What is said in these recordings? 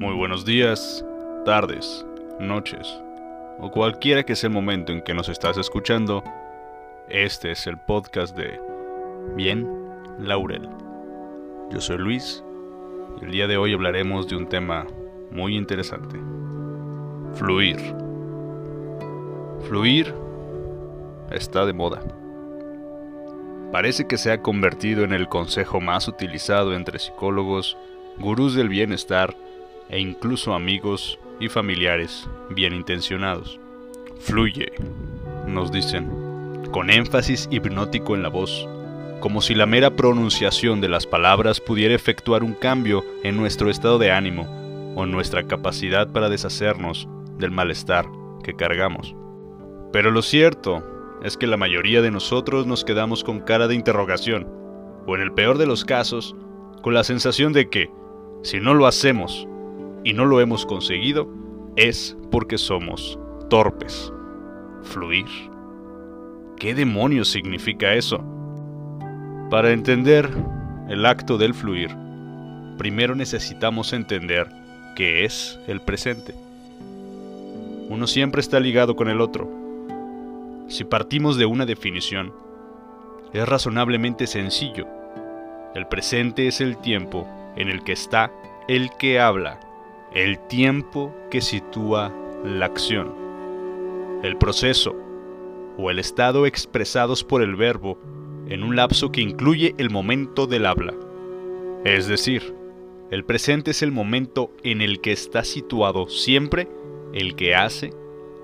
Muy buenos días, tardes, noches, o cualquiera que sea el momento en que nos estás escuchando. Este es el podcast de Bien Laurel. Yo soy Luis y el día de hoy hablaremos de un tema muy interesante. Fluir. Fluir está de moda. Parece que se ha convertido en el consejo más utilizado entre psicólogos, gurús del bienestar e incluso amigos y familiares bien intencionados. Fluye, nos dicen, con énfasis hipnótico en la voz, como si la mera pronunciación de las palabras pudiera efectuar un cambio en nuestro estado de ánimo o nuestra capacidad para deshacernos del malestar que cargamos. Pero lo cierto es que la mayoría de nosotros nos quedamos con cara de interrogación, o en el peor de los casos, con la sensación de que, si no lo hacemos y no lo hemos conseguido, es porque somos torpes. Fluir. ¿Qué demonios significa eso? Para entender el acto del fluir, primero necesitamos entender qué es el presente. Uno siempre está ligado con el otro si partimos de una definición, es razonablemente sencillo. El presente es el tiempo en el que está el que habla, el tiempo que sitúa la acción, el proceso o el estado expresados por el verbo en un lapso que incluye el momento del habla. Es decir, el presente es el momento en el que está situado siempre el que hace,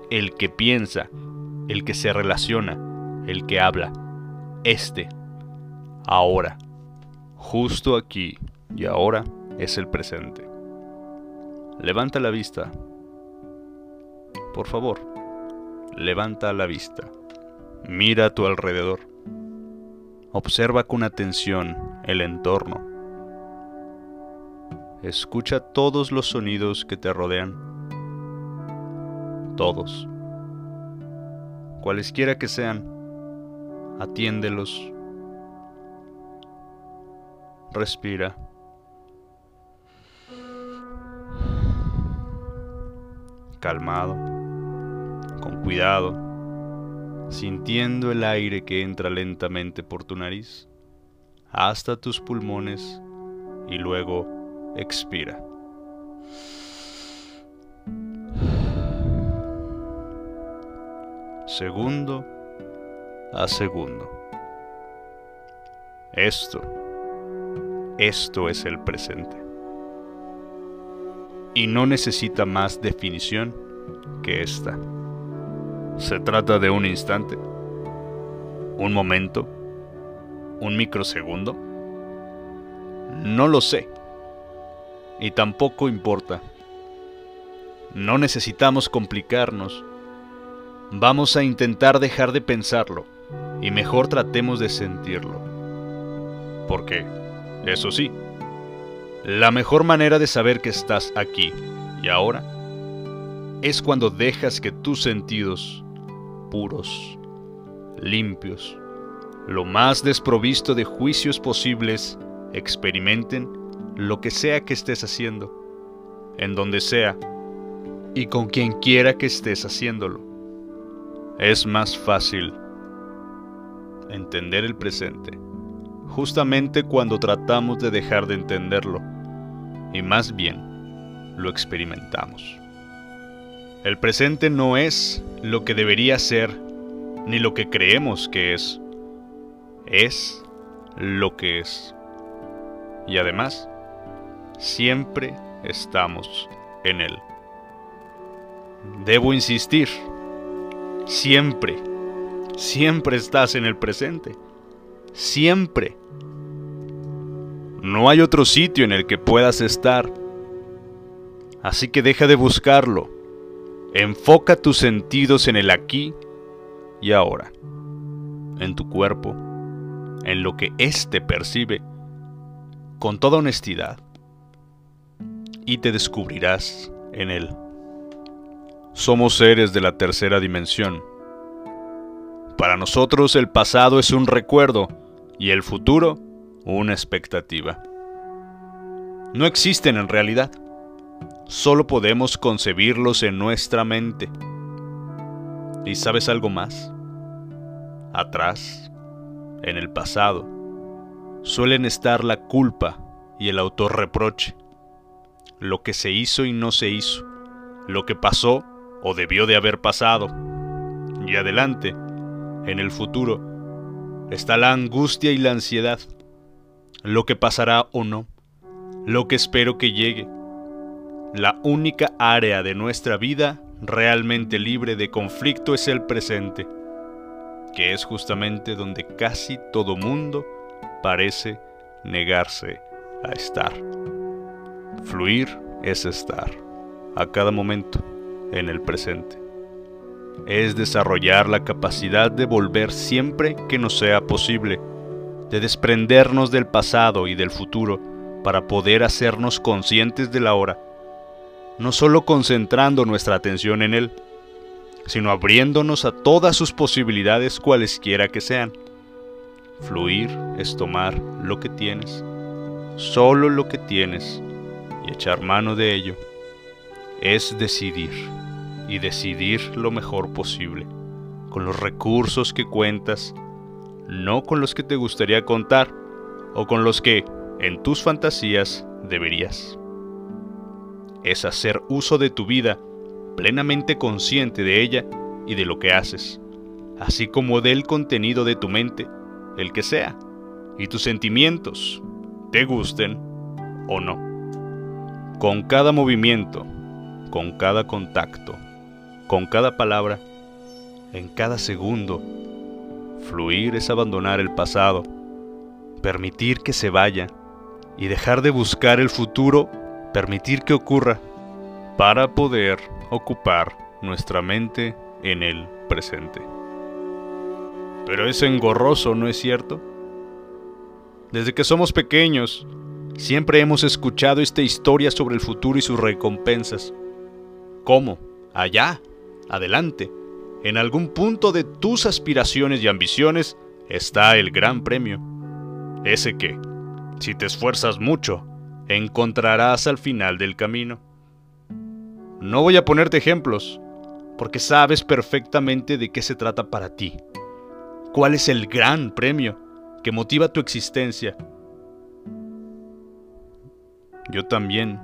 el que piensa, el que se relaciona, el que habla, este, ahora, justo aquí y ahora es el presente. Levanta la vista. Por favor, levanta la vista. Mira a tu alrededor. Observa con atención el entorno. Escucha todos los sonidos que te rodean. Todos cualesquiera que sean, atiéndelos. Respira. Calmado, con cuidado, sintiendo el aire que entra lentamente por tu nariz hasta tus pulmones y luego expira. segundo a segundo. Esto, esto es el presente. Y no necesita más definición que esta. Se trata de un instante, un momento, un microsegundo. No lo sé. Y tampoco importa. No necesitamos complicarnos Vamos a intentar dejar de pensarlo y mejor tratemos de sentirlo. Porque, eso sí, la mejor manera de saber que estás aquí y ahora es cuando dejas que tus sentidos, puros, limpios, lo más desprovisto de juicios posibles, experimenten lo que sea que estés haciendo, en donde sea y con quien quiera que estés haciéndolo. Es más fácil entender el presente justamente cuando tratamos de dejar de entenderlo y más bien lo experimentamos. El presente no es lo que debería ser ni lo que creemos que es. Es lo que es. Y además, siempre estamos en él. Debo insistir Siempre, siempre estás en el presente. Siempre. No hay otro sitio en el que puedas estar. Así que deja de buscarlo. Enfoca tus sentidos en el aquí y ahora. En tu cuerpo. En lo que éste percibe. Con toda honestidad. Y te descubrirás en él. Somos seres de la tercera dimensión. Para nosotros el pasado es un recuerdo y el futuro una expectativa. No existen en realidad. solo podemos concebirlos en nuestra mente. ¿Y sabes algo más? Atrás, en el pasado, suelen estar la culpa y el autorreproche, lo que se hizo y no se hizo, lo que pasó o debió de haber pasado. Y adelante, en el futuro, está la angustia y la ansiedad, lo que pasará o no, lo que espero que llegue. La única área de nuestra vida realmente libre de conflicto es el presente, que es justamente donde casi todo mundo parece negarse a estar. Fluir es estar, a cada momento, en el presente. Es desarrollar la capacidad de volver siempre que nos sea posible, de desprendernos del pasado y del futuro para poder hacernos conscientes de la hora, no solo concentrando nuestra atención en él, sino abriéndonos a todas sus posibilidades cualesquiera que sean. Fluir es tomar lo que tienes, solo lo que tienes, y echar mano de ello. Es decidir, y decidir lo mejor posible, con los recursos que cuentas, no con los que te gustaría contar, o con los que, en tus fantasías, deberías. Es hacer uso de tu vida plenamente consciente de ella y de lo que haces, así como del contenido de tu mente, el que sea, y tus sentimientos, te gusten o no. Con cada movimiento, con cada contacto, con cada palabra, en cada segundo, fluir es abandonar el pasado, permitir que se vaya y dejar de buscar el futuro, permitir que ocurra, para poder ocupar nuestra mente en el presente. Pero es engorroso, ¿no es cierto? Desde que somos pequeños, siempre hemos escuchado esta historia sobre el futuro y sus recompensas. ¿Cómo? Allá, adelante, en algún punto de tus aspiraciones y ambiciones está el gran premio. Ese que, si te esfuerzas mucho, encontrarás al final del camino. No voy a ponerte ejemplos, porque sabes perfectamente de qué se trata para ti. ¿Cuál es el gran premio? que motiva tu existencia. Yo también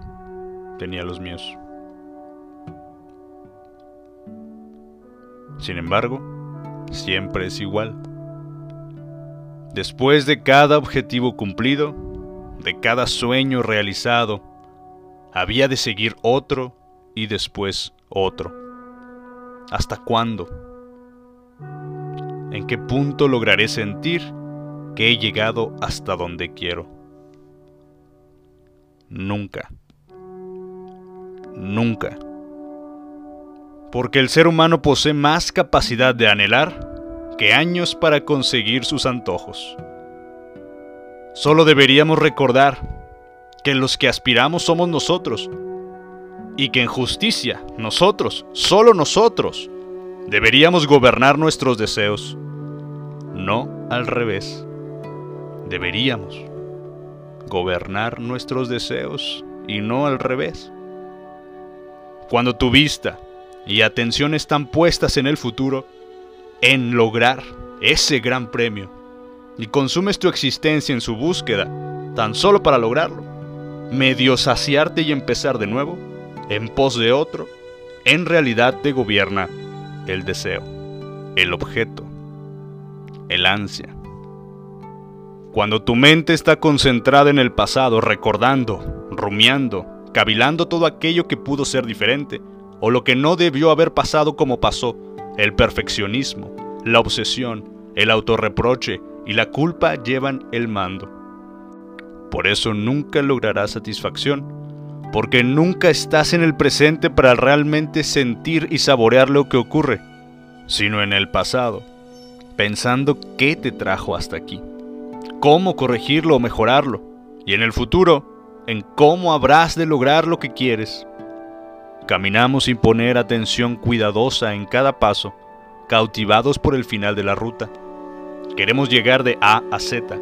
tenía los míos. Sin embargo, siempre es igual. Después de cada objetivo cumplido, de cada sueño realizado, había de seguir otro y después otro. ¿Hasta cuándo? ¿En qué punto lograré sentir que he llegado hasta donde quiero. Nunca. Nunca. Porque el ser humano posee más capacidad de anhelar que años para conseguir sus antojos. Solo deberíamos recordar que los que aspiramos somos nosotros y que en justicia nosotros, solo nosotros, deberíamos gobernar nuestros deseos, no al revés deberíamos gobernar nuestros deseos y no al revés. Cuando tu vista y atención están puestas en el futuro, en lograr ese gran premio, y consumes tu existencia en su búsqueda, tan solo para lograrlo, medio saciarte y empezar de nuevo, en pos de otro, en realidad te gobierna el deseo, el objeto, el ansia, cuando tu mente está concentrada en el pasado, recordando, rumiando, cavilando todo aquello que pudo ser diferente, o lo que no debió haber pasado como pasó, el perfeccionismo, la obsesión, el autorreproche y la culpa llevan el mando. Por eso nunca lograrás satisfacción, porque nunca estás en el presente para realmente sentir y saborear lo que ocurre, sino en el pasado, pensando qué te trajo hasta aquí cómo corregirlo o mejorarlo, y en el futuro, en cómo habrás de lograr lo que quieres. Caminamos sin poner atención cuidadosa en cada paso, cautivados por el final de la ruta. Queremos llegar de A a Z,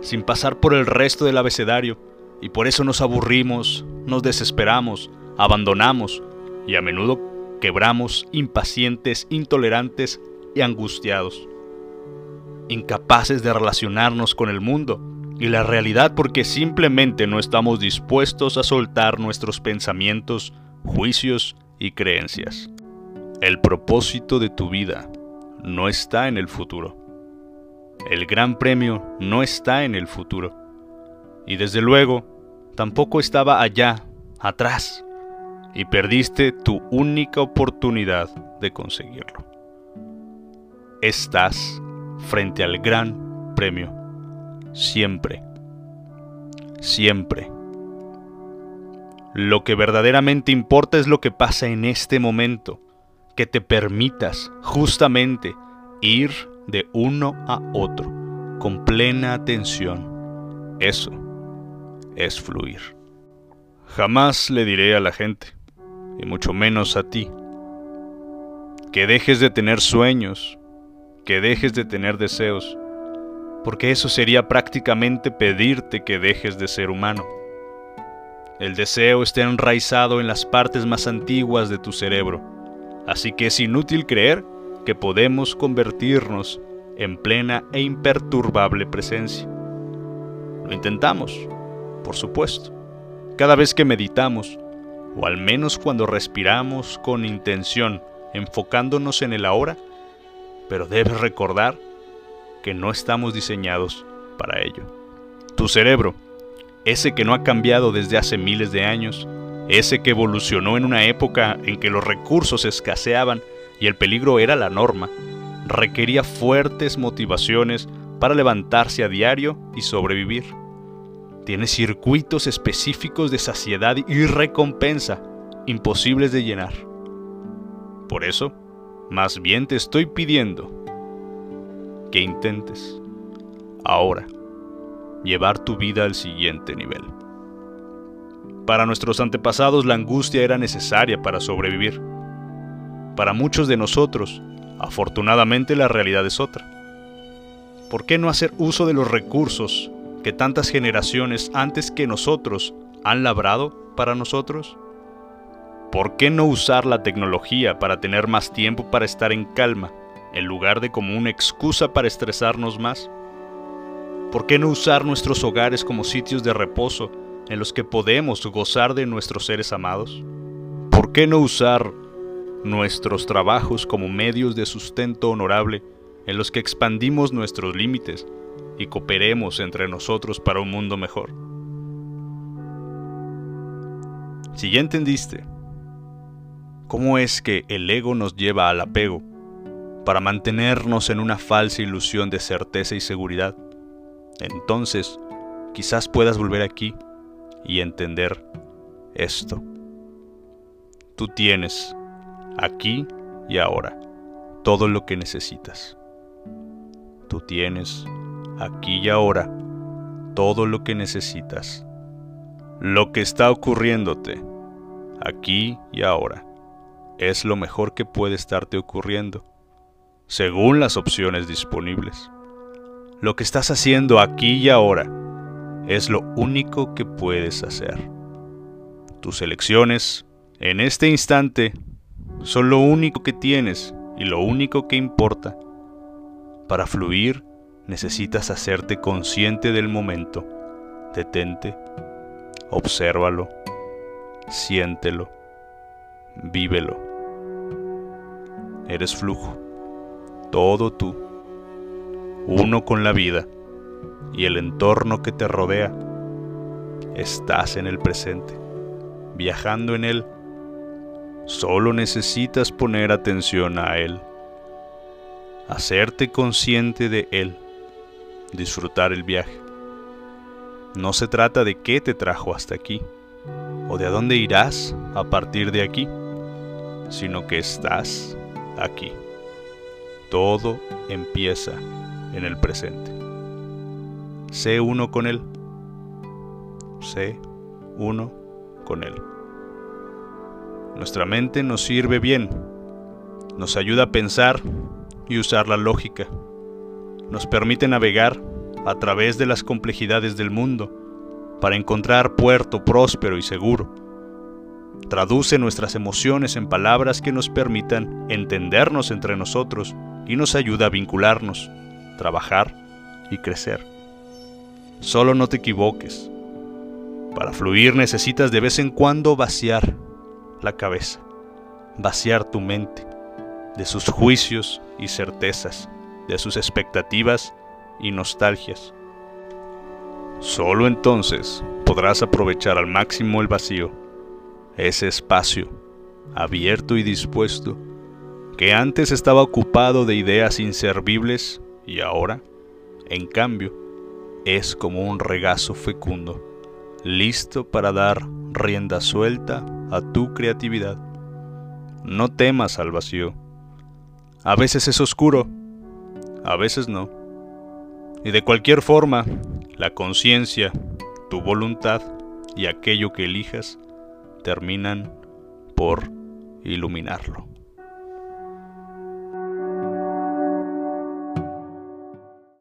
sin pasar por el resto del abecedario, y por eso nos aburrimos, nos desesperamos, abandonamos y a menudo quebramos impacientes, intolerantes y angustiados, incapaces de relacionarnos con el mundo y la realidad porque simplemente no estamos dispuestos a soltar nuestros pensamientos, juicios y creencias. El propósito de tu vida no está en el futuro. El gran premio no está en el futuro. Y desde luego, tampoco estaba allá, atrás, y perdiste tu única oportunidad de conseguirlo. Estás frente al gran premio, siempre, siempre. Lo que verdaderamente importa es lo que pasa en este momento, que te permitas justamente ir de uno a otro con plena atención. Eso es fluir. Jamás le diré a la gente, y mucho menos a ti, que dejes de tener sueños, que dejes de tener deseos, porque eso sería prácticamente pedirte que dejes de ser humano. El deseo está enraizado en las partes más antiguas de tu cerebro, así que es inútil creer que podemos convertirnos en plena e imperturbable presencia. Lo intentamos, por supuesto, cada vez que meditamos, o al menos cuando respiramos con intención, enfocándonos en el ahora, pero debes recordar que no estamos diseñados para ello. Tu cerebro, ese que no ha cambiado desde hace miles de años, ese que evolucionó en una época en que los recursos escaseaban y el peligro era la norma, requería fuertes motivaciones para levantarse a diario y sobrevivir. Tiene circuitos específicos de saciedad y recompensa imposibles de llenar. Por eso, más bien te estoy pidiendo que intentes ahora llevar tu vida al siguiente nivel. Para nuestros antepasados la angustia era necesaria para sobrevivir. Para muchos de nosotros, afortunadamente la realidad es otra. ¿Por qué no hacer uso de los recursos que tantas generaciones antes que nosotros han labrado para nosotros? ¿Por qué no usar la tecnología para tener más tiempo para estar en calma, en lugar de como una excusa para estresarnos más? ¿Por qué no usar nuestros hogares como sitios de reposo en los que podemos gozar de nuestros seres amados? ¿Por qué no usar nuestros trabajos como medios de sustento honorable en los que expandimos nuestros límites y cooperemos entre nosotros para un mundo mejor? Si ya entendiste cómo es que el ego nos lleva al apego para mantenernos en una falsa ilusión de certeza y seguridad, entonces quizás puedas volver aquí y entender esto. Tú tienes, aquí y ahora, todo lo que necesitas. Tú tienes, aquí y ahora, todo lo que necesitas. Lo que está ocurriéndote, aquí y ahora, es lo mejor que puede estarte ocurriendo, según las opciones disponibles. Lo que estás haciendo aquí y ahora es lo único que puedes hacer. Tus elecciones, en este instante, son lo único que tienes y lo único que importa. Para fluir necesitas hacerte consciente del momento. Detente, obsérvalo, siéntelo, vívelo. Eres flujo, todo tú uno con la vida y el entorno que te rodea. Estás en el presente, viajando en él. Solo necesitas poner atención a él, hacerte consciente de él, disfrutar el viaje. No se trata de qué te trajo hasta aquí o de a dónde irás a partir de aquí, sino que estás aquí. Todo empieza en el presente. Sé uno con Él. Sé uno con Él. Nuestra mente nos sirve bien, nos ayuda a pensar y usar la lógica, nos permite navegar a través de las complejidades del mundo para encontrar puerto próspero y seguro. traduce nuestras emociones en palabras que nos permitan entendernos entre nosotros y nos ayuda a vincularnos, trabajar y crecer. Solo no te equivoques. Para fluir necesitas de vez en cuando vaciar la cabeza, vaciar tu mente de sus juicios y certezas, de sus expectativas y nostalgias. Solo entonces podrás aprovechar al máximo el vacío, ese espacio abierto y dispuesto que antes estaba ocupado de ideas inservibles y ahora, en cambio, es como un regazo fecundo, listo para dar rienda suelta a tu creatividad. No temas al vacío. A veces es oscuro, a veces no. Y de cualquier forma, la conciencia, tu voluntad y aquello que elijas terminan por iluminarlo.